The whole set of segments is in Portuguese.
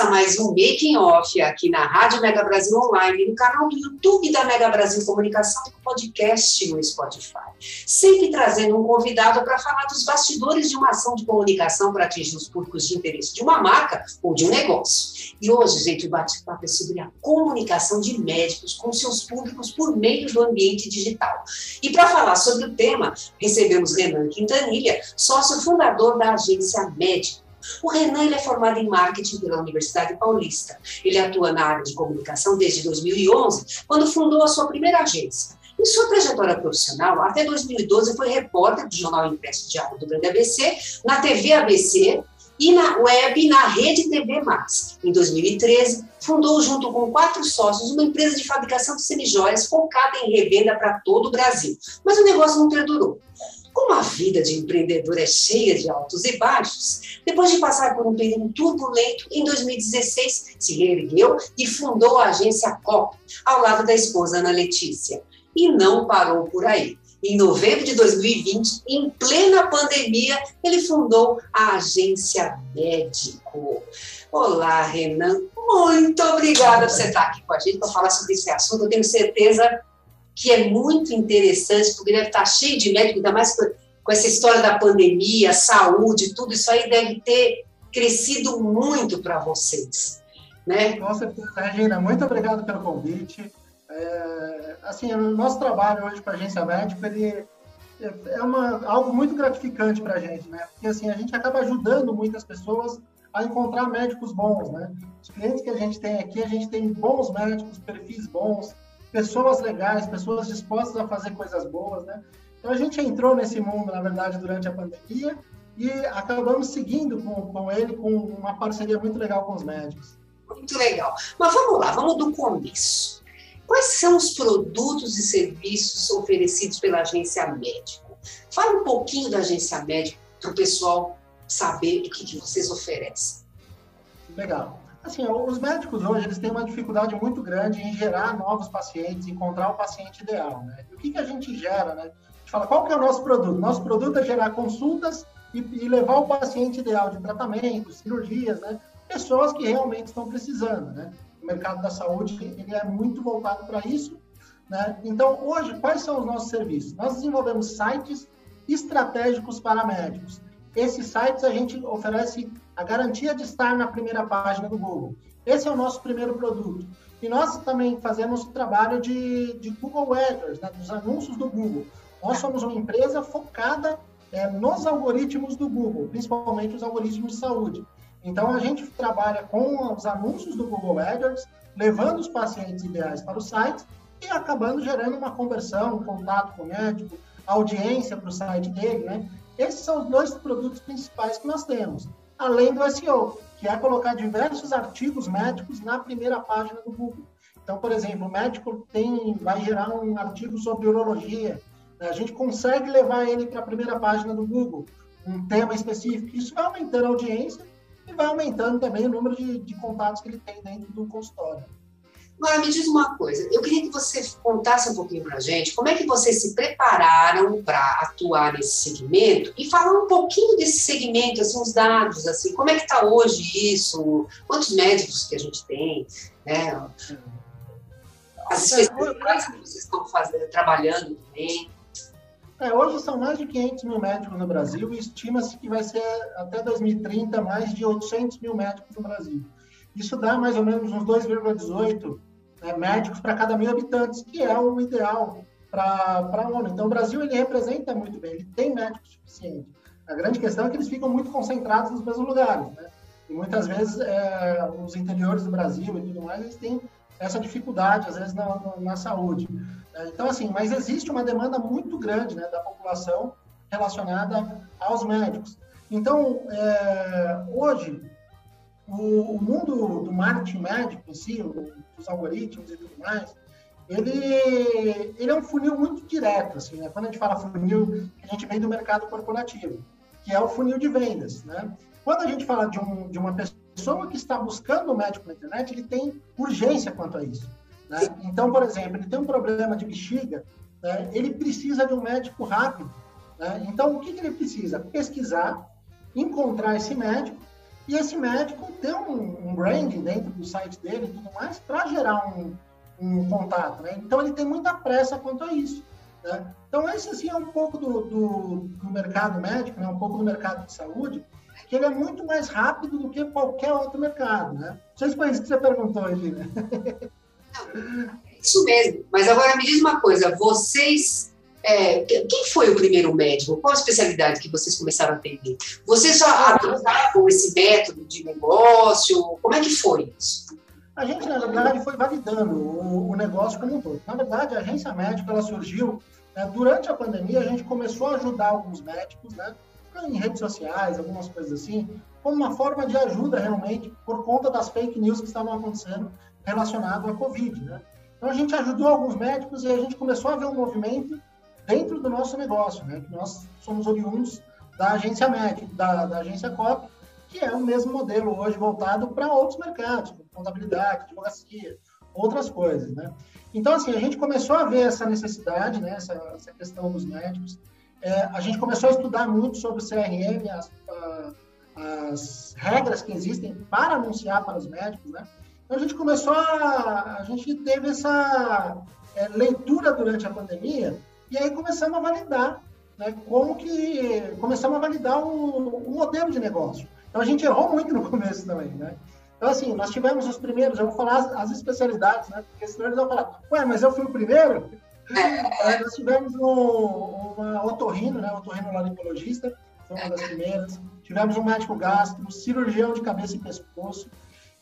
Começa mais um Making Off aqui na Rádio Mega Brasil Online, no canal do YouTube da Mega Brasil Comunicação e podcast no Spotify. Sempre trazendo um convidado para falar dos bastidores de uma ação de comunicação para atingir os públicos de interesse de uma marca ou de um negócio. E hoje, gente, o bate-papo é sobre a comunicação de médicos com seus públicos por meio do ambiente digital. E para falar sobre o tema, recebemos Renan Quintanilha, sócio fundador da agência Médico o Renan ele é formado em marketing pela Universidade Paulista. Ele atua na área de comunicação desde 2011, quando fundou a sua primeira agência. Em sua trajetória profissional, até 2012 foi repórter do jornal impresso Diário do Grande ABC, na TV ABC e na web na Rede TV Max. Em 2013, fundou junto com quatro sócios uma empresa de fabricação de semijoias focada em revenda para todo o Brasil. Mas o negócio não perdurou. Como a vida de empreendedor é cheia de altos e baixos, depois de passar por um período turbulento, em 2016 se reergueu e fundou a agência COP, ao lado da esposa Ana Letícia. E não parou por aí. Em novembro de 2020, em plena pandemia, ele fundou a agência Médico. Olá, Renan. Muito obrigada por você estar aqui com a gente para falar sobre esse assunto. Eu tenho certeza que é muito interessante, porque deve estar cheio de médicos, ainda mais com essa história da pandemia, saúde, tudo isso aí deve ter crescido muito para vocês. Né? Com certeza, Regina, muito obrigado pelo convite. É, assim, o nosso trabalho hoje com a agência médica, ele é uma, algo muito gratificante para a gente, né? Porque assim, a gente acaba ajudando muitas pessoas a encontrar médicos bons, né? Os clientes que a gente tem aqui, a gente tem bons médicos, perfis bons, pessoas legais, pessoas dispostas a fazer coisas boas, né? Então a gente entrou nesse mundo, na verdade, durante a pandemia e acabamos seguindo com, com ele, com uma parceria muito legal com os médicos. Muito legal. Mas vamos lá, vamos do começo. Quais são os produtos e serviços oferecidos pela agência médico? Fala um pouquinho da agência médico para o pessoal saber o que, que vocês oferecem. Legal. Assim, os médicos hoje eles têm uma dificuldade muito grande em gerar novos pacientes, encontrar o paciente ideal. Né? E o que, que a gente gera? Né? A gente fala, qual que é o nosso produto? Nosso produto é gerar consultas e, e levar o paciente ideal de tratamento, cirurgias, né? pessoas que realmente estão precisando. Né? O mercado da saúde ele é muito voltado para isso. Né? Então, hoje, quais são os nossos serviços? Nós desenvolvemos sites estratégicos para médicos. Esses sites a gente oferece a garantia de estar na primeira página do Google. Esse é o nosso primeiro produto. E nós também fazemos trabalho de, de Google AdWords, né, dos anúncios do Google. Nós somos uma empresa focada é, nos algoritmos do Google, principalmente os algoritmos de saúde. Então, a gente trabalha com os anúncios do Google AdWords, levando os pacientes ideais para o site e acabando gerando uma conversão, um contato com o médico, audiência para o site dele, né? Esses são os dois produtos principais que nós temos, além do SEO, que é colocar diversos artigos médicos na primeira página do Google. Então, por exemplo, o médico tem, vai gerar um artigo sobre urologia, né? a gente consegue levar ele para a primeira página do Google, um tema específico. Isso vai aumentando a audiência e vai aumentando também o número de, de contatos que ele tem dentro do consultório. Agora, me diz uma coisa, eu queria que você contasse um pouquinho para a gente como é que vocês se prepararam para atuar nesse segmento e falar um pouquinho desse segmento, assim, os dados, assim, como é que está hoje isso, quantos médicos que a gente tem, né? as especialidades que vocês estão fazendo, trabalhando também. É, hoje são mais de 500 mil médicos no Brasil e estima-se que vai ser até 2030 mais de 800 mil médicos no Brasil. Isso dá mais ou menos uns 2,18 né, médicos para cada mil habitantes, que é o ideal para a ONU. Então, o Brasil ele representa muito bem, ele tem médicos suficientes. A grande questão é que eles ficam muito concentrados nos mesmos lugares, né? E muitas vezes é, os interiores do Brasil e tudo mais, eles têm essa dificuldade, às vezes, na, na saúde. Né? Então, assim, mas existe uma demanda muito grande né, da população relacionada aos médicos. Então, é, hoje, o, o, mundo do marketing médico em si, os algoritmos e tudo mais, ele, ele é um funil muito direto. Assim, né? Quando a gente fala funil, a gente vem do mercado corporativo, que é o funil de vendas. Né? Quando a gente fala de, um, de uma pessoa que está buscando um médico na internet, ele tem urgência quanto a isso. Né? Então, por exemplo, ele tem um problema de bexiga, né? ele precisa de um médico rápido. Né? Então, o que, que ele precisa? Pesquisar, encontrar esse médico e esse médico ter um, um branding dentro do site dele e tudo mais para gerar um, um contato. Né? Então, ele tem muita pressa quanto a isso. Né? Então, esse assim, é um pouco do, do, do mercado médico, né? um pouco do mercado de saúde, que ele é muito mais rápido do que qualquer outro mercado. Né? Não sei se foi isso que você perguntou, ali, né? Isso mesmo. Mas agora me diz uma coisa: vocês. É, quem foi o primeiro médico? Qual a especialidade que vocês começaram a atender? Vocês já adotavam esse método de negócio? Como é que foi isso? A gente, na verdade, foi validando o, negócio como um todo. Na verdade, a agência médica ela surgiu né, durante a pandemia. A gente começou a ajudar alguns médicos, né, em redes sociais, algumas coisas assim, como uma forma de ajuda realmente por conta das fake news que estavam acontecendo relacionado à Covid, né? Então a gente ajudou alguns médicos e a gente começou a ver um movimento dentro do nosso negócio, né? Que nós somos oriundos da agência médica, da, da agência COP, que é o mesmo modelo hoje voltado para outros mercados, como contabilidade, advocacia, outras coisas, né? Então, assim, a gente começou a ver essa necessidade, né? Essa, essa questão dos médicos. É, a gente começou a estudar muito sobre CRM, as, as regras que existem para anunciar para os médicos, né? Então a gente começou a. A gente teve essa é, leitura durante a pandemia e aí começamos a validar, né? Como que. Começamos a validar o, o modelo de negócio. Então a gente errou muito no começo também, né? Então, assim, nós tivemos os primeiros, eu vou falar as, as especialidades, né? Porque senão eles vão falar, ué, mas eu fui o primeiro? É, nós tivemos um, uma otorrino, né? Otorrino laringologista, foi uma das primeiras. Tivemos um médico gastro, um cirurgião de cabeça e pescoço,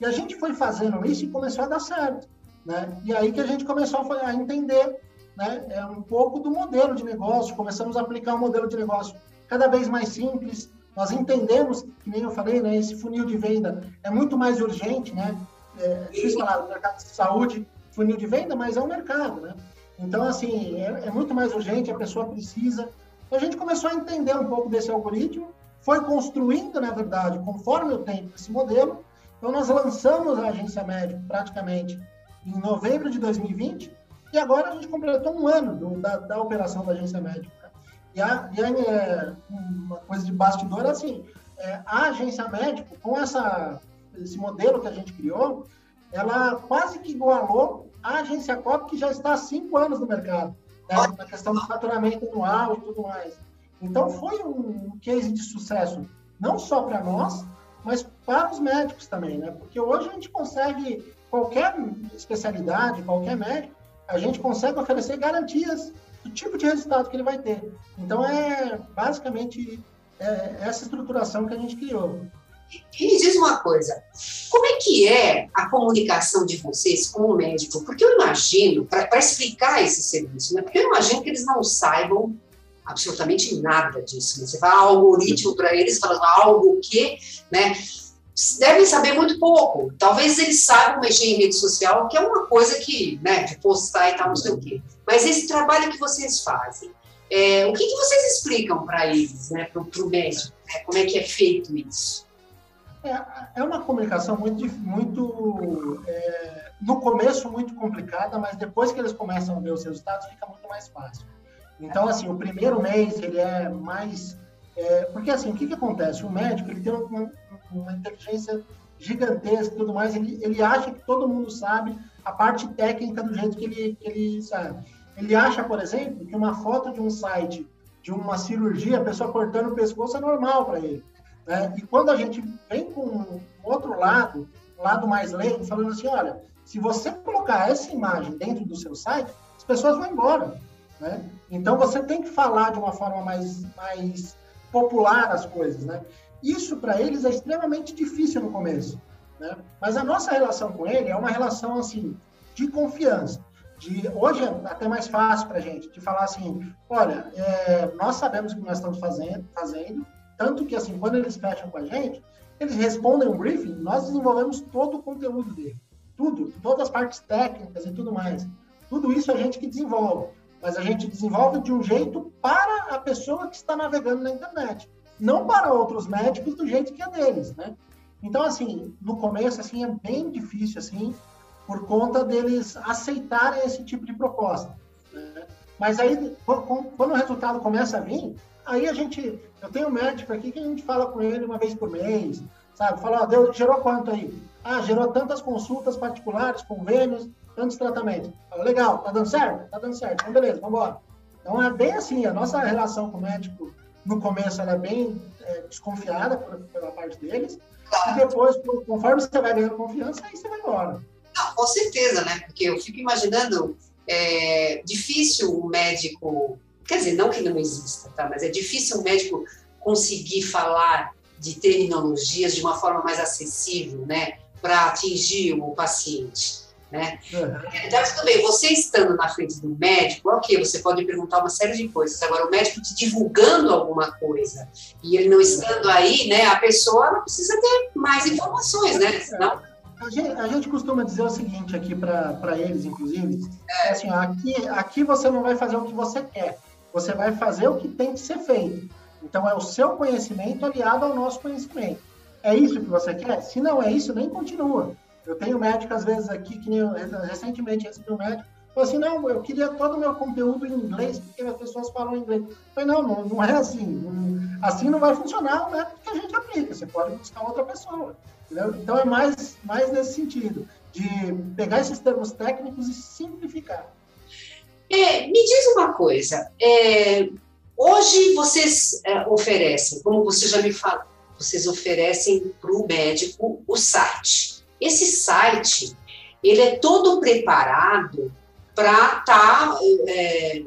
e a gente foi fazendo isso e começou a dar certo. Né? E aí que a gente começou a entender né, é um pouco do modelo de negócio, começamos a aplicar um modelo de negócio cada vez mais simples. Nós entendemos, que nem eu falei, né, esse funil de venda é muito mais urgente, né? É falar do mercado de saúde, funil de venda, mas é um mercado, né? Então, assim, é, é muito mais urgente, a pessoa precisa. E a gente começou a entender um pouco desse algoritmo, foi construindo, na verdade, conforme o tempo, esse modelo, então, nós lançamos a agência médica praticamente em novembro de 2020 e agora a gente completou um ano do, da, da, operação da agência médica. E, a, e a, é, uma coisa de bastidor assim, é, a agência médica, com essa, esse modelo que a gente criou, ela quase que igualou a agência COP, que já está há cinco anos no mercado, né, na questão do faturamento anual e tudo mais. Então, foi um case de sucesso, não só para nós, mas para os médicos também, né? Porque hoje a gente consegue, qualquer especialidade, qualquer médico, a gente consegue oferecer garantias do tipo de resultado que ele vai ter. Então, é basicamente é essa estruturação que a gente criou. E me diz uma coisa, como é que é a comunicação de vocês com o médico? Porque eu imagino, para explicar esse serviço, né? porque eu imagino que eles não saibam absolutamente nada disso. Né? Você fala algoritmo para eles, falando algo que, né? Devem saber muito pouco. Talvez eles saibam mexer em rede social, que é uma coisa que, né, de postar e tal, não sei o quê. Mas esse trabalho que vocês fazem, é, o que, que vocês explicam para eles, né, para o médico? Né? Como é que é feito isso? É, é uma comunicação muito, muito é, no começo muito complicada, mas depois que eles começam a ver os resultados, fica muito mais fácil. Então, assim, o primeiro mês ele é mais. É, porque, assim, o que, que acontece? O médico ele tem uma, uma inteligência gigantesca e tudo mais, ele, ele acha que todo mundo sabe a parte técnica do jeito que ele, que ele sabe. Ele acha, por exemplo, que uma foto de um site de uma cirurgia, a pessoa cortando o pescoço é normal para ele. Né? E quando a gente vem com outro lado, lado mais leigo, falando assim, olha, se você colocar essa imagem dentro do seu site, as pessoas vão embora. Né? Então você tem que falar de uma forma mais, mais popular as coisas. Né? Isso para eles é extremamente difícil no começo. Né? Mas a nossa relação com ele é uma relação assim de confiança. De, hoje é até mais fácil para a gente de falar assim, olha, é, nós sabemos o que nós estamos fazendo, fazendo, tanto que assim, quando eles fecham com a gente, eles respondem um briefing, nós desenvolvemos todo o conteúdo dele, tudo, todas as partes técnicas e tudo mais. Tudo isso a gente que desenvolve, mas a gente desenvolve de um jeito para a pessoa que está navegando na internet, não para outros médicos do jeito que é deles, né? Então, assim, no começo, assim, é bem difícil, assim, por conta deles aceitarem esse tipo de proposta. Né? Mas aí, quando o resultado começa a vir, aí a gente, eu tenho um médico aqui que a gente fala com ele uma vez por mês, sabe? Fala, ó, deu, gerou quanto aí? Ah, gerou tantas consultas particulares, convênios, tantos tratamentos. Fala, legal, tá dando certo? Tá dando certo. Então, beleza, vamos embora. Então, é bem assim, a nossa relação com o médico, no começo, ela é bem é, desconfiada por, pela parte deles, e depois, conforme você vai ganhando confiança, aí você vai embora. Não, com certeza, né? Porque eu fico imaginando, é difícil o médico, quer dizer, não que não exista, tá? Mas é difícil o médico conseguir falar de terminologias de uma forma mais acessível, né? Para atingir o paciente. Né? Uhum. Então, tudo bem, você estando na frente do médico, ok, você pode perguntar uma série de coisas. Agora, o médico te divulgando alguma coisa e ele não estando aí, né, a pessoa não precisa ter mais informações, né? Senão... A gente, a gente costuma dizer o seguinte aqui para eles, inclusive, é. assim, aqui, aqui você não vai fazer o que você quer, você vai fazer o que tem que ser feito. Então, é o seu conhecimento aliado ao nosso conhecimento. É isso que você quer? Se não é isso, nem continua. Eu tenho médico, às vezes, aqui, que nem eu, recentemente recebi um médico, falou assim, não, eu queria todo o meu conteúdo em inglês, porque as pessoas falam inglês. Eu falei, não, não, não é assim. Assim não vai funcionar o método que a gente aplica. Você pode buscar outra pessoa. Entendeu? Então, é mais, mais nesse sentido, de pegar esses termos técnicos e simplificar. É, me diz uma coisa, é, hoje vocês é, oferecem, como você já me falou, vocês oferecem para o médico o site. Esse site, ele é todo preparado para tá, é,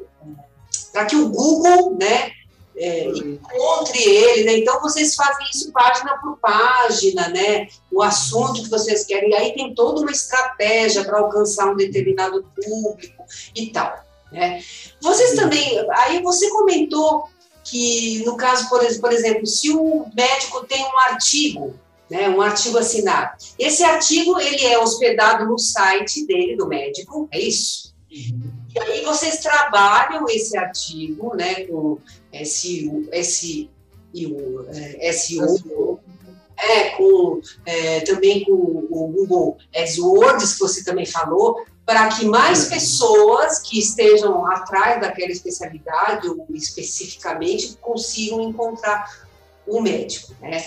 para que o Google, né, é, encontre ele, né? Então vocês fazem isso página por página, né? O assunto que vocês querem. E aí tem toda uma estratégia para alcançar um determinado público e tal, né? Vocês também, aí você comentou que no caso, por, por exemplo, se o médico tem um artigo né, um artigo assinado. Esse artigo ele é hospedado no site dele, do médico, é isso? Uhum. E aí vocês trabalham esse artigo né, com SEO, SEO, é, SEO é, com, é, também com o Google AdWords, que você também falou, para que mais uhum. pessoas que estejam atrás daquela especialidade ou especificamente consigam encontrar um médico, né?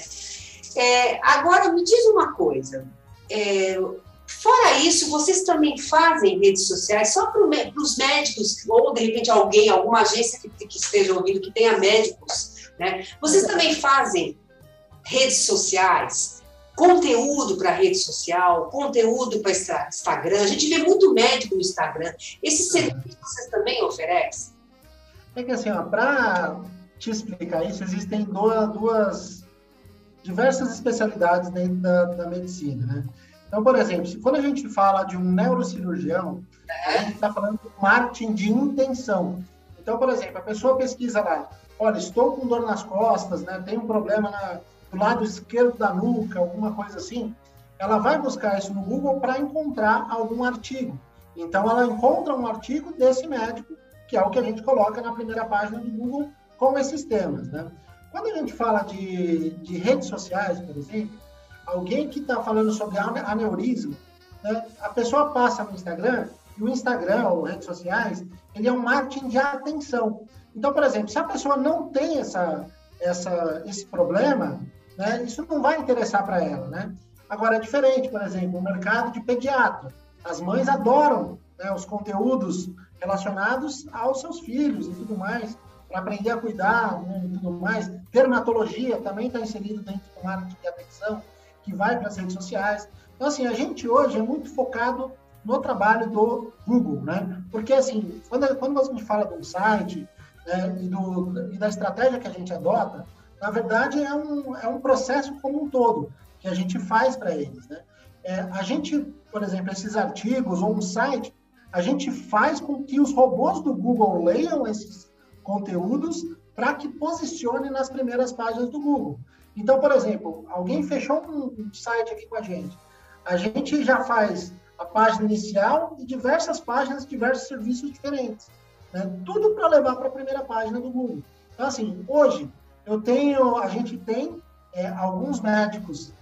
É, agora, me diz uma coisa. É, fora isso, vocês também fazem redes sociais só para os médicos, ou de repente alguém, alguma agência que, que esteja ouvindo, que tenha médicos, né? Vocês também fazem redes sociais, conteúdo para rede social, conteúdo para Instagram. A gente vê muito médico no Instagram. Esse serviço vocês também oferecem? É que assim, para te explicar isso, existem duas, duas diversas especialidades dentro da, da medicina, né? Então, por exemplo, se quando a gente fala de um neurocirurgião, a gente está falando de marketing de intenção. Então, por exemplo, a pessoa pesquisa lá, olha, estou com dor nas costas, né? Tem um problema na, do lado esquerdo da nuca, alguma coisa assim. Ela vai buscar isso no Google para encontrar algum artigo. Então, ela encontra um artigo desse médico, que é o que a gente coloca na primeira página do Google com esses temas, né? Quando a gente fala de, de redes sociais, por exemplo, alguém que está falando sobre aneurisma, né, a pessoa passa no Instagram, e o Instagram ou redes sociais, ele é um marketing de atenção. Então, por exemplo, se a pessoa não tem essa, essa, esse problema, né, isso não vai interessar para ela, né? Agora, é diferente, por exemplo, o mercado de pediatra. As mães adoram né, os conteúdos relacionados aos seus filhos e tudo mais aprender a cuidar né, e tudo mais. Dermatologia também está inserido dentro do marketing de atenção, que vai para as redes sociais. Então, assim, a gente hoje é muito focado no trabalho do Google, né? Porque, assim, quando, quando a gente fala do site né, e, do, e da estratégia que a gente adota, na verdade é um, é um processo como um todo que a gente faz para eles, né? é, a gente, por exemplo, esses artigos ou um site, a gente faz com que os robôs do Google leiam esses conteúdos para que posicione nas primeiras páginas do Google. Então, por exemplo, alguém fechou um site aqui com a gente. A gente já faz a página inicial e diversas páginas, diversos serviços diferentes. Né? Tudo para levar para a primeira página do Google. Então, assim, hoje eu tenho, a gente tem é, alguns médicos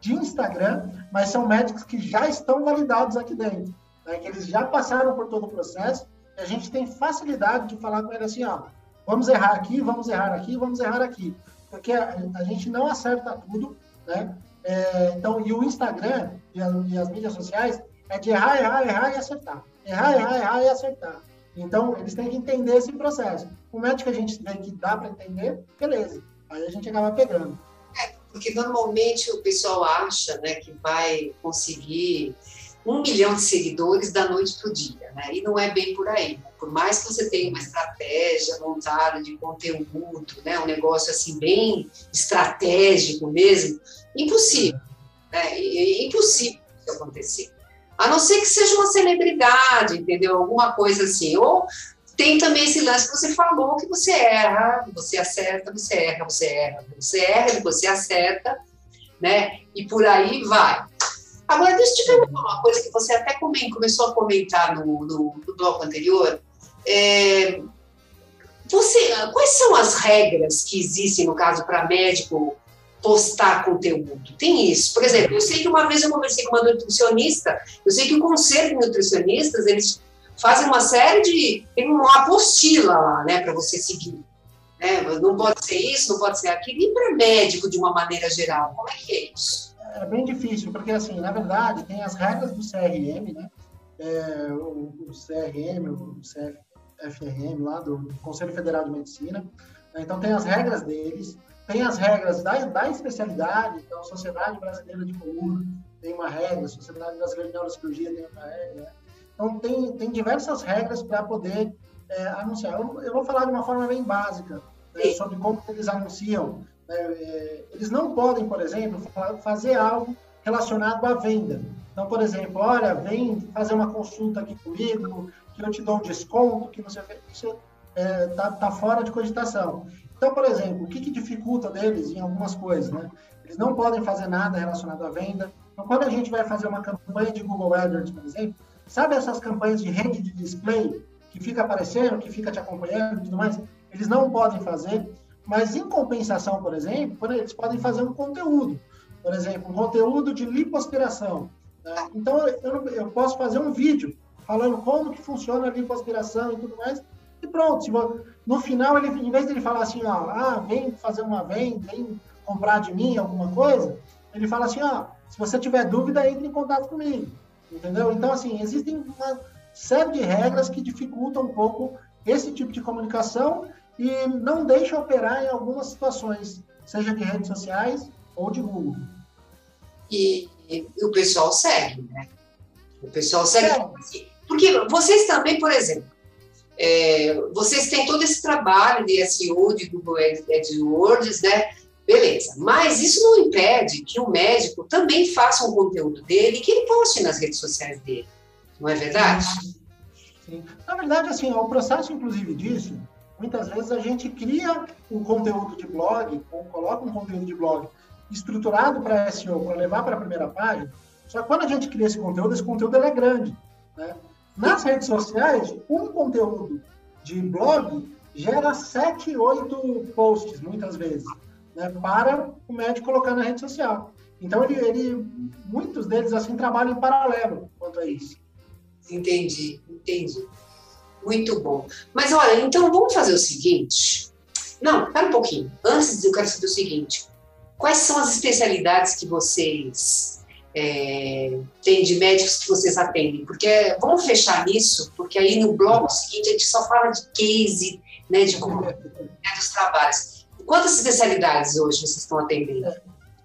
de Instagram, mas são médicos que já estão validados aqui dentro, né? que eles já passaram por todo o processo a gente tem facilidade de falar com ele assim, ó, vamos errar aqui, vamos errar aqui, vamos errar aqui, porque a, a gente não acerta tudo, né? É, então, e o Instagram e, a, e, as mídias sociais é de errar, errar, errar e acertar. Errar, errar, errar e acertar. Então, eles têm que entender esse processo. O médico a gente vê que dá para entender, beleza. Aí a gente acaba pegando. É, porque normalmente o pessoal acha né, que vai conseguir um milhão de seguidores da noite para o dia, né? E não é bem por aí. Por mais que você tenha uma estratégia montada de conteúdo, né? Um negócio assim bem estratégico mesmo, impossível, né? É impossível isso acontecer. A não ser que seja uma celebridade, entendeu? Alguma coisa assim. Ou tem também esse lance que você falou, que você erra, você acerta, você erra, você erra, você erra, você acerta, né? E por aí vai. Agora, deixa eu te perguntar uma coisa que você até começou a comentar no, no, no bloco anterior. É, você, quais são as regras que existem, no caso, para médico postar conteúdo? Tem isso. Por exemplo, eu sei que uma vez eu conversei com uma nutricionista, eu sei que o conselho de nutricionistas, eles fazem uma série de. tem uma apostila lá, né, para você seguir. Né? Não pode ser isso, não pode ser aquilo. E para médico, de uma maneira geral, como é que é isso? É bem difícil, porque, assim, na verdade, tem as regras do CRM, né? É, o, o, CRM, o CFRM lá do Conselho Federal de Medicina. Né? Então, tem as regras deles, tem as regras da, da especialidade, então, a Sociedade Brasileira de Coluna tem uma regra, a Sociedade Brasileira de Neurocirurgia tem uma regra. Né? Então, tem, tem diversas regras para poder é, anunciar. Eu, eu, vou falar de uma forma bem básica né, sobre como eles anunciam eles não podem, por exemplo, fazer algo relacionado à venda. Então, por exemplo, olha, vem fazer uma consulta aqui comigo, que eu te dou um desconto, que você está é, tá fora de cogitação. Então, por exemplo, o que, que dificulta deles em algumas coisas, né? Eles não podem fazer nada relacionado à venda. Então, quando a gente vai fazer uma campanha de Google AdWords, por exemplo, sabe essas campanhas de rede de display que fica aparecendo, que fica te acompanhando e tudo mais? Eles não podem fazer. Mas, em compensação, por exemplo, eles podem fazer um conteúdo. Por exemplo, um conteúdo de lipoaspiração. Né? Então, eu, eu, posso fazer um vídeo falando como que funciona a lipoaspiração e tudo mais. E pronto. No final, ele, em vez de ele falar assim, ó, ah, vem fazer uma venda, vem comprar de mim alguma coisa, ele fala assim, ó, se você tiver dúvida, entre em contato comigo. Entendeu? Então, assim, existem uma série de regras que dificultam um pouco esse tipo de comunicação e não deixa operar em algumas situações, seja de redes sociais ou de Google. E, e o pessoal segue, né? O pessoal segue. É. Porque vocês também, por exemplo, é, vocês têm todo esse trabalho de SEO, de Google AdWords, né? Beleza. Mas isso não impede que o médico também faça um conteúdo dele e que ele poste nas redes sociais dele. Não é verdade? Sim. Na verdade, assim, o processo, inclusive, disso muitas vezes a gente cria um conteúdo de blog, ou coloca um conteúdo de blog estruturado para SEO, para levar para a primeira página, só que quando a gente cria esse conteúdo, esse conteúdo é grande. Né? Nas redes sociais, um conteúdo de blog gera 7, 8 posts, muitas vezes, né? para o médico colocar na rede social. Então, ele, ele, muitos deles assim trabalham em paralelo quanto a isso. Entendi, entendi. Muito bom. Mas olha, então vamos fazer o seguinte. Não, espera um pouquinho. Antes eu quero saber o seguinte: quais são as especialidades que vocês é, têm de médicos que vocês atendem? Porque vamos fechar nisso, porque aí no bloco seguinte a gente só fala de case, né, de como né, dos trabalhos. Quantas especialidades hoje vocês estão atendendo? É,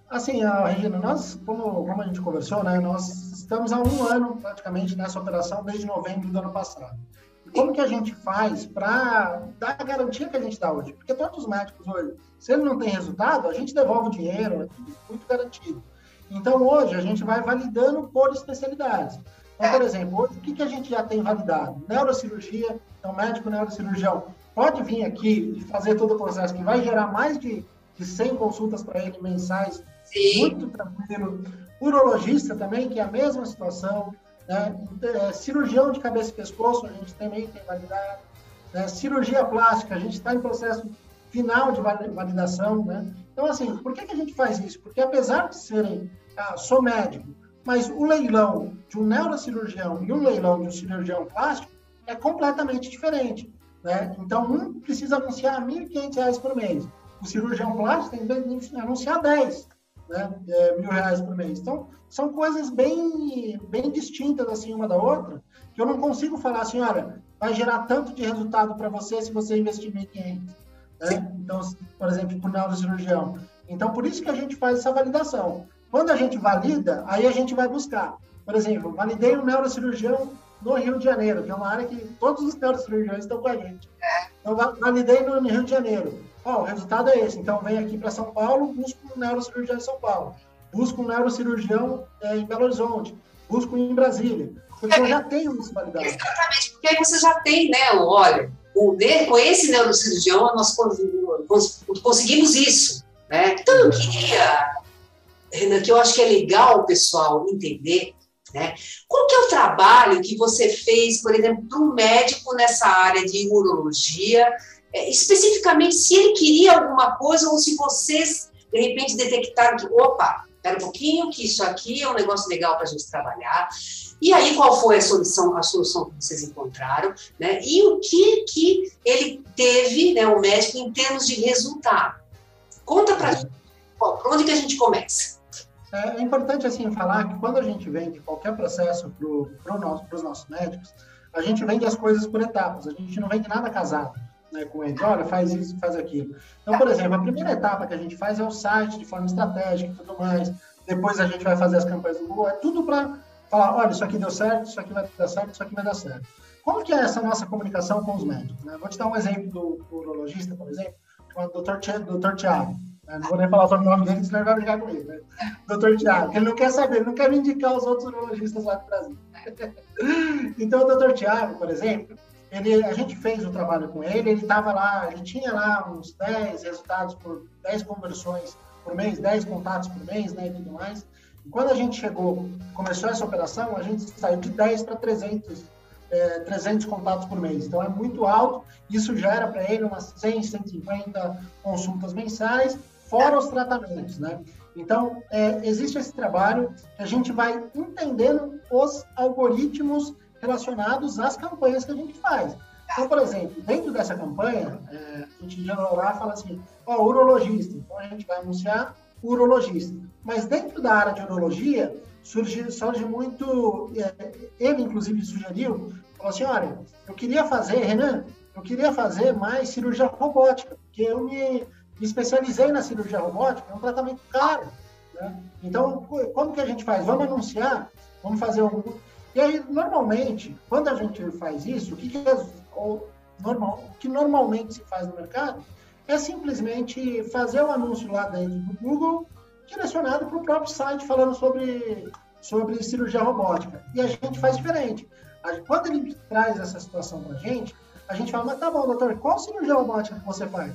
assim, Regina, nós, como, como a gente conversou, né, nós estamos há um ano praticamente nessa operação desde novembro do ano passado como que a gente faz para dar a garantia que a gente dá hoje? Porque todos os médicos hoje, se ele não tem resultado, a gente devolve o dinheiro, é muito garantido. Então, hoje, a gente vai validando por especialidades. Então, por exemplo, hoje, o que, que a gente já tem validado? Neurocirurgia, então, médico neurocirurgião pode vir aqui e fazer todo o processo, que vai gerar mais de, de 100 consultas para ele mensais, Sim. muito tranquilo. Urologista também, que é a mesma situação. Né? É, cirurgião de cabeça e pescoço, a gente também tem validado. Né? Cirurgia plástica, a gente está em processo final de validação. Né? Então, assim, por que, que a gente faz isso? Porque apesar de serem, ah, sou médico, mas o leilão de um neurocirurgião e um leilão de um cirurgião plástico é completamente diferente. Né? Então, um precisa anunciar R$ 1.500 por mês. O cirurgião plástico tem que anunciar 10 né? É, mil reais por mês. Então, são coisas bem, bem distintas assim uma da outra, que eu não consigo falar assim, olha, vai gerar tanto de resultado para você se você investir 1.500. Né? Então, por exemplo, por neurocirurgião. Então, por isso que a gente faz essa validação. Quando a gente valida, aí a gente vai buscar. Por exemplo, validei um neurocirurgião no Rio de Janeiro, que é uma área que todos os neurocirurgiões estão com a gente. Então, validei no Rio de Janeiro. Oh, o resultado é esse. Então, vem aqui para São Paulo, busco um neurocirurgião em São Paulo. Busco um neurocirurgião é, em Belo Horizonte. Busco em Brasília. Porque eu já tenho isso validado. Exatamente, porque aí você já tem, né? Olha, com esse neurocirurgião nós conseguimos isso. Né? Então, eu queria, Renan, que eu acho que é legal o pessoal entender né? Qual que é o trabalho que você fez, por exemplo, para um médico nessa área de urologia, é, especificamente se ele queria alguma coisa ou se vocês, de repente, detectaram que, opa, espera um pouquinho, que isso aqui é um negócio legal para a gente trabalhar. E aí, qual foi a solução, a solução que vocês encontraram, né? E o que que ele teve, né, o médico, em termos de resultado? Conta para gente. Por onde que a gente começa? É, é importante, assim, falar que quando a gente vende qualquer processo para pro nosso, os nossos médicos, a gente vende as coisas por etapas, a gente não vende nada casado né, com eles. Olha, faz isso, faz aquilo. Então, por exemplo, a primeira etapa que a gente faz é o site de forma estratégica e tudo mais. Depois a gente vai fazer as campanhas do Google. É tudo para falar, olha, isso aqui deu certo, isso aqui vai dar certo, isso aqui vai dar certo. Como que é essa nossa comunicação com os médicos? Né? Vou te dar um exemplo do, do urologista, por exemplo, o Dr. Tiago. Né? Não vou nem falar sobre o nome dele, senão ele vai brigar comigo. Né? Doutor Tiago, ele não quer saber, ele não quer me indicar os outros urologistas lá do Brasil. então, o doutor Tiago, por exemplo, ele, a gente fez o trabalho com ele, ele estava lá, gente tinha lá uns 10 resultados por 10 conversões por mês, 10 contatos por mês, né, e tudo mais. E quando a gente chegou, começou essa operação, a gente saiu de 10 para 300, é, 300 contatos por mês. Então é muito alto, isso gera para ele umas 100, 150 consultas mensais, fora os tratamentos, né? Então, é, existe esse trabalho que a gente vai entendendo os algoritmos relacionados às campanhas que a gente faz. Então, por exemplo, dentro dessa campanha, é, a gente já lá fala assim, ó, urologista. Então, a gente vai anunciar urologista. Mas dentro da área de urologia, surge, surge muito... É, ele, inclusive, sugeriu, falou assim, olha, eu queria fazer, Renan, eu queria fazer mais cirurgia robótica, porque eu me, me especializei na cirurgia robótica, é um tratamento caro. Né? Então, como que a gente faz? Vamos anunciar, vamos fazer um e aí, normalmente, quando a gente faz isso, o que, que, é, ou, normal, o que normalmente se faz no mercado é simplesmente fazer um anúncio lá dentro do Google, direcionado para o próprio site falando sobre, sobre cirurgia robótica. E a gente faz diferente. Quando ele traz essa situação para a gente, a gente fala, mas tá bom, doutor, qual cirurgia robótica que você faz?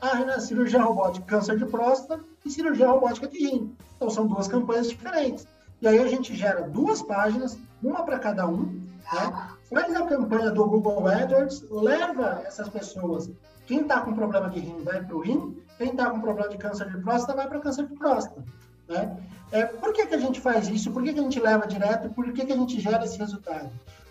Ah, Renan, cirurgia robótica câncer de próstata e cirurgia robótica de rim. Então, são duas campanhas diferentes. E aí a gente gera duas páginas uma para cada um, né? faz a campanha do Google AdWords, leva essas pessoas. Quem está com problema de rim vai para o rim, quem está com problema de câncer de próstata vai para câncer de próstata. Né? É, por que, que a gente faz isso? Por que, que a gente leva direto? Por que, que a gente gera esse resultado?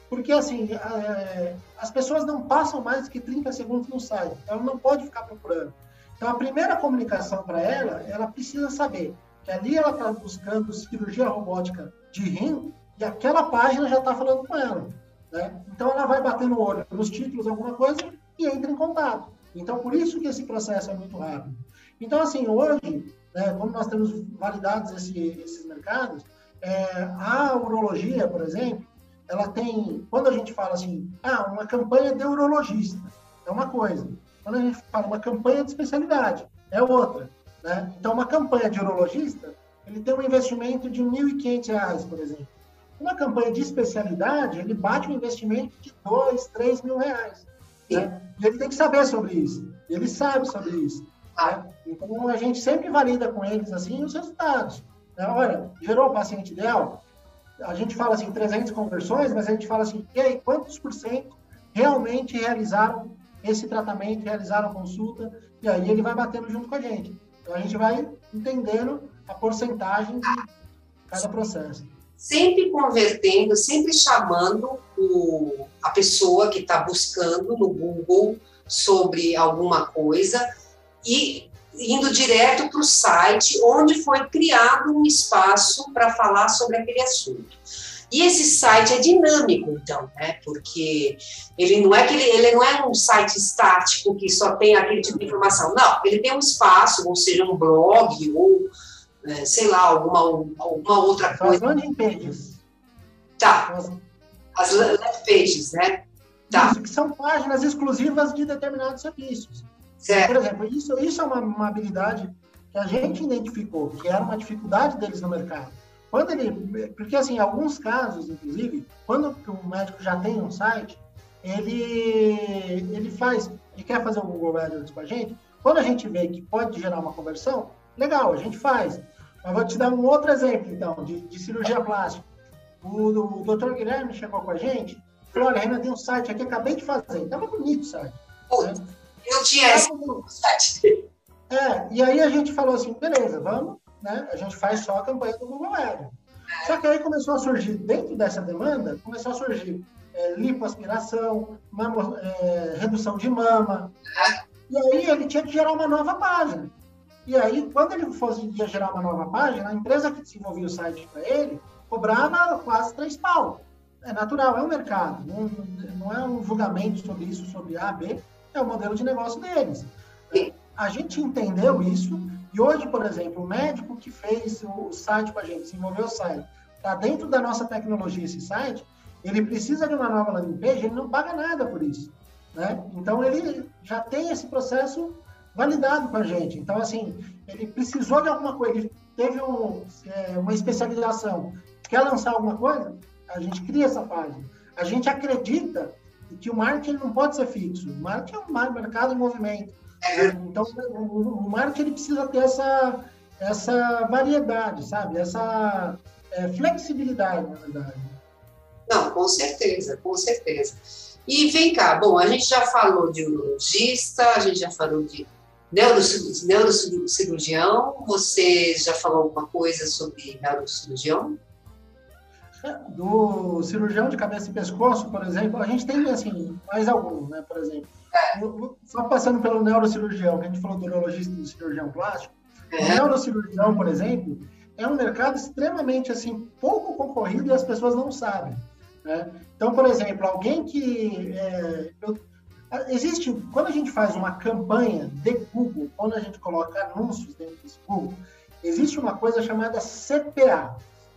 Porque, assim, é, as pessoas não passam mais que 30 segundos no site. Ela não pode ficar procurando. Então, a primeira comunicação para ela, ela precisa saber que ali ela está buscando cirurgia robótica de rim e aquela página já está falando com ela. Né? Então ela vai bater no olho nos títulos, alguma coisa, e entra em contato. Então, por isso que esse processo é muito rápido. Então, assim, hoje, né, como nós temos validados esse, esses mercados, é, a urologia, por exemplo, ela tem, quando a gente fala assim, ah, uma campanha de urologista, é uma coisa. Quando a gente fala uma campanha de especialidade, é outra. Né? Então, uma campanha de urologista ele tem um investimento de R$ 1.500, por exemplo. Uma campanha de especialidade, ele bate um investimento de dois, três mil reais. Né? E ele tem que saber sobre isso. Ele sabe sobre isso. Né? Então, a gente sempre valida com eles assim os resultados. Né? Olha, gerou o paciente ideal? A gente fala assim, 300 conversões, mas a gente fala assim, e aí, quantos por cento realmente realizaram esse tratamento, realizaram a consulta? E aí ele vai batendo junto com a gente. Então, a gente vai entendendo a porcentagem de cada processo sempre convertendo, sempre chamando o, a pessoa que está buscando no Google sobre alguma coisa e indo direto para o site onde foi criado um espaço para falar sobre aquele assunto. E esse site é dinâmico, então, né? Porque ele não é que ele, ele não é um site estático que só tem aquele tipo de informação. Não, ele tem um espaço, ou seja, um blog ou é, sei lá, alguma, alguma outra coisa. As landing pages. Tá. As landing pages, né? Tá. Isso, que são páginas exclusivas de determinados serviços. Certo. Por exemplo, isso, isso é uma, uma habilidade que a gente identificou, que era uma dificuldade deles no mercado. Quando ele, porque assim, em alguns casos, inclusive, quando o médico já tem um site, ele, ele faz, ele quer fazer o Google AdWords com a gente, quando a gente vê que pode gerar uma conversão, legal, a gente faz. Mas vou te dar um outro exemplo, então, de, de cirurgia plástica. O, o doutor Guilherme chegou com a gente, falou, olha, Renan, tem um site aqui, acabei de fazer. Estava bonito o site. Né? Eu tinha esse site. É, e aí a gente falou assim, beleza, vamos, né? A gente faz só a campanha do Google Ads. Só que aí começou a surgir, dentro dessa demanda, começou a surgir é, lipoaspiração, é, redução de mama. E aí ele tinha que gerar uma nova página. E aí, quando ele fosse gerar uma nova página, a empresa que desenvolvia o site para ele cobrava quase três pau. É natural, é um mercado. Não, não é um julgamento sobre isso, sobre A, B. É o modelo de negócio deles. A gente entendeu isso e hoje, por exemplo, o médico que fez o site para a gente, desenvolveu o site, está dentro da nossa tecnologia esse site, ele precisa de uma nova landing page, ele não paga nada por isso. Né? Então, ele já tem esse processo validado com a gente. Então, assim, ele precisou de alguma coisa, ele teve um, é, uma especialização, quer lançar alguma coisa, a gente cria essa página. A gente acredita que o marketing não pode ser fixo. O marketing é um mercado em movimento. Então, o marketing ele precisa ter essa, essa variedade, sabe? Essa é, flexibilidade, na verdade. Não, com certeza, com certeza. E vem cá, bom, a gente já falou de urologista, a gente já falou de neurocirurgião, você já falou alguma coisa sobre neurocirurgião? Do cirurgião de cabeça e pescoço, por exemplo, a gente tem, assim, mais alguns, né, por exemplo. É. Só passando pelo neurocirurgião, que a gente falou do urologista e do cirurgião plástico, é. o neurocirurgião, por exemplo, é um mercado extremamente, assim, pouco concorrido e as pessoas não sabem, né? Então, por exemplo, alguém que... É, eu, Existe, quando a gente faz uma campanha de Google, quando a gente coloca anúncios dentro desse Google, existe uma coisa chamada CPA,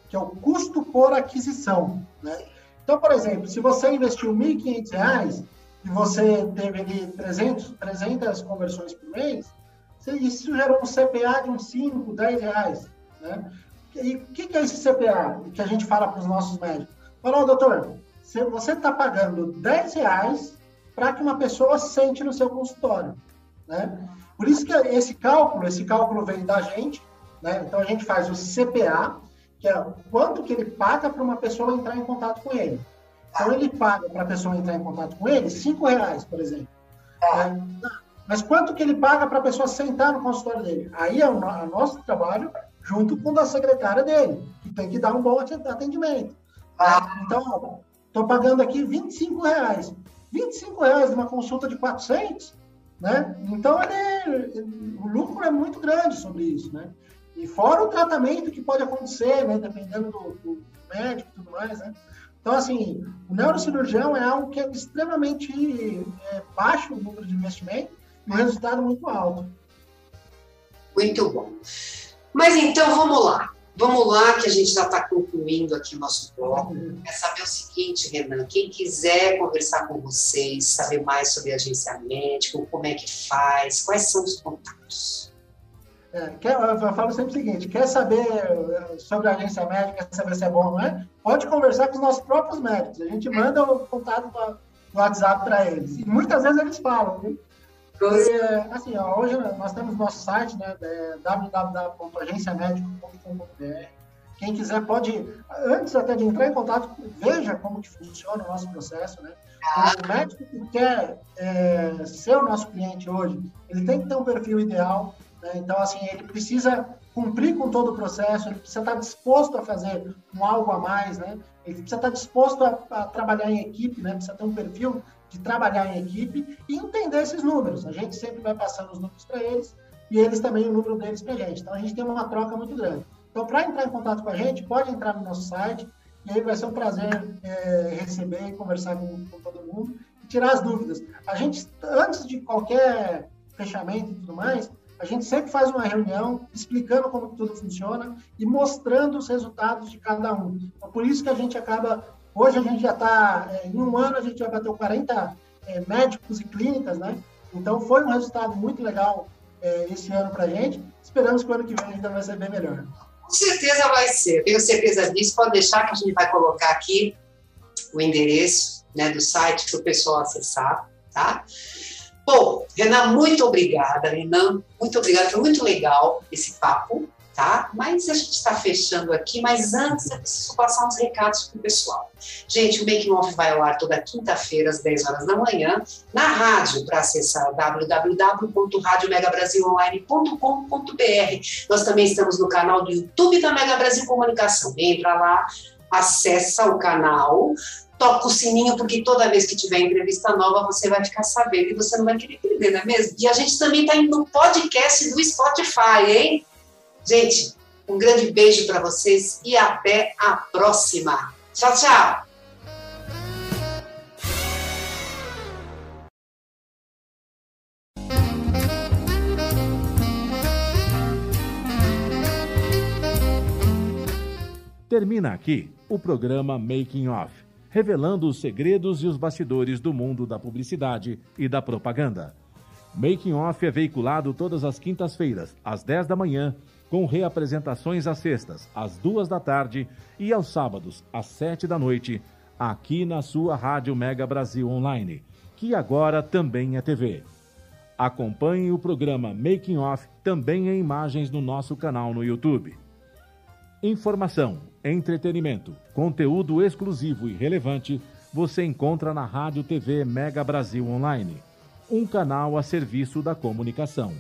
que é o custo por aquisição. Né? Então, por exemplo, se você investiu R$ 1.500 e você teve ali 300, 300 conversões por mês, isso gerou um CPA de uns 5, 10 reais. Né? E o que, que é esse CPA que a gente fala para os nossos médicos? Fala, doutor, você está pagando 10 reais para que uma pessoa sente no seu consultório, né? Por isso que esse cálculo, esse cálculo vem da gente, né? Então a gente faz o CPA, que é quanto que ele paga para uma pessoa entrar em contato com ele. Então ele paga para a pessoa entrar em contato com ele cinco reais, por exemplo. Né? Mas quanto que ele paga para a pessoa sentar no consultório dele? Aí é o nosso trabalho junto com o da secretária dele, que tem que dar um bom atendimento. Então, estou pagando aqui 25 reais. 25 reais numa consulta de 400, né? Então, ele, o lucro é muito grande sobre isso, né? E fora o tratamento que pode acontecer, né? Dependendo do, do médico e tudo mais, né? Então, assim, o neurocirurgião é algo que é extremamente é, baixo o número de investimento e um resultado muito alto. Muito bom. Mas então, vamos lá. Vamos lá, que a gente já está concluindo aqui o nosso bloco. É saber o seguinte, Renan, quem quiser conversar com vocês, saber mais sobre agência médica, como é que faz, quais são os contatos? É, quer, eu falo sempre o seguinte: quer saber eh, sobre a agência médica, quer saber se é bom ou não é? Pode conversar com os nossos próprios médicos. A gente manda o contato do WhatsApp para eles. E muitas vezes eles falam, viu? E, assim, ó, hoje nós temos nosso site, né, é www.agenciamedico.com.br. Quem quiser pode, antes até de entrar em contato, veja como que funciona o nosso processo, né? Ah. O médico que quer é, ser o nosso cliente hoje, ele tem que ter um perfil ideal, né? Então, assim, ele precisa cumprir com todo o processo, ele precisa estar disposto a fazer um algo a mais, né? Ele precisa estar disposto a, a trabalhar em equipe, né? Precisa ter um perfil de trabalhar em equipe e entender esses números. A gente sempre vai passando os números para eles e eles também o número deles para a gente. Então, a gente tem uma troca muito grande. Então, para entrar em contato com a gente, pode entrar no nosso site e aí vai ser um prazer é, receber e conversar com, com todo mundo e tirar as dúvidas. A gente, antes de qualquer fechamento e tudo mais, a gente sempre faz uma reunião explicando como tudo funciona e mostrando os resultados de cada um. Então, por isso que a gente acaba. Hoje a gente já está. É, em um ano a gente já bateu 40 é, médicos e clínicas, né? Então foi um resultado muito legal é, esse ano para a gente. Esperamos que o ano que vem ainda vai ser bem melhor. Com certeza vai ser, tenho certeza disso. Pode deixar que a gente vai colocar aqui o endereço né, do site para o pessoal acessar, tá? Bom, Renan, muito obrigada, Renan. Muito obrigada, foi muito legal esse papo, tá? Mas a gente está fechando aqui, mas antes eu preciso passar uns recados para o pessoal. Gente, o Making Off vai ao ar toda quinta-feira, às 10 horas da manhã, na rádio, para acessar www.radiomegabrasilonline.com.br. Nós também estamos no canal do YouTube da Mega Brasil Comunicação. Entra lá, acessa o canal, toca o sininho, porque toda vez que tiver entrevista nova, você vai ficar sabendo e você não vai querer perder, não é mesmo? E a gente também está indo no podcast do Spotify, hein? Gente, um grande beijo para vocês e até a próxima. Tchau, tchau! Termina aqui o programa Making Off revelando os segredos e os bastidores do mundo da publicidade e da propaganda. Making Off é veiculado todas as quintas-feiras, às 10 da manhã, com reapresentações às sextas, às duas da tarde e aos sábados, às 7 da noite, aqui na sua Rádio Mega Brasil Online, que agora também é TV. Acompanhe o programa Making Off também em imagens no nosso canal no YouTube. Informação, entretenimento, conteúdo exclusivo e relevante você encontra na Rádio TV Mega Brasil Online, um canal a serviço da comunicação.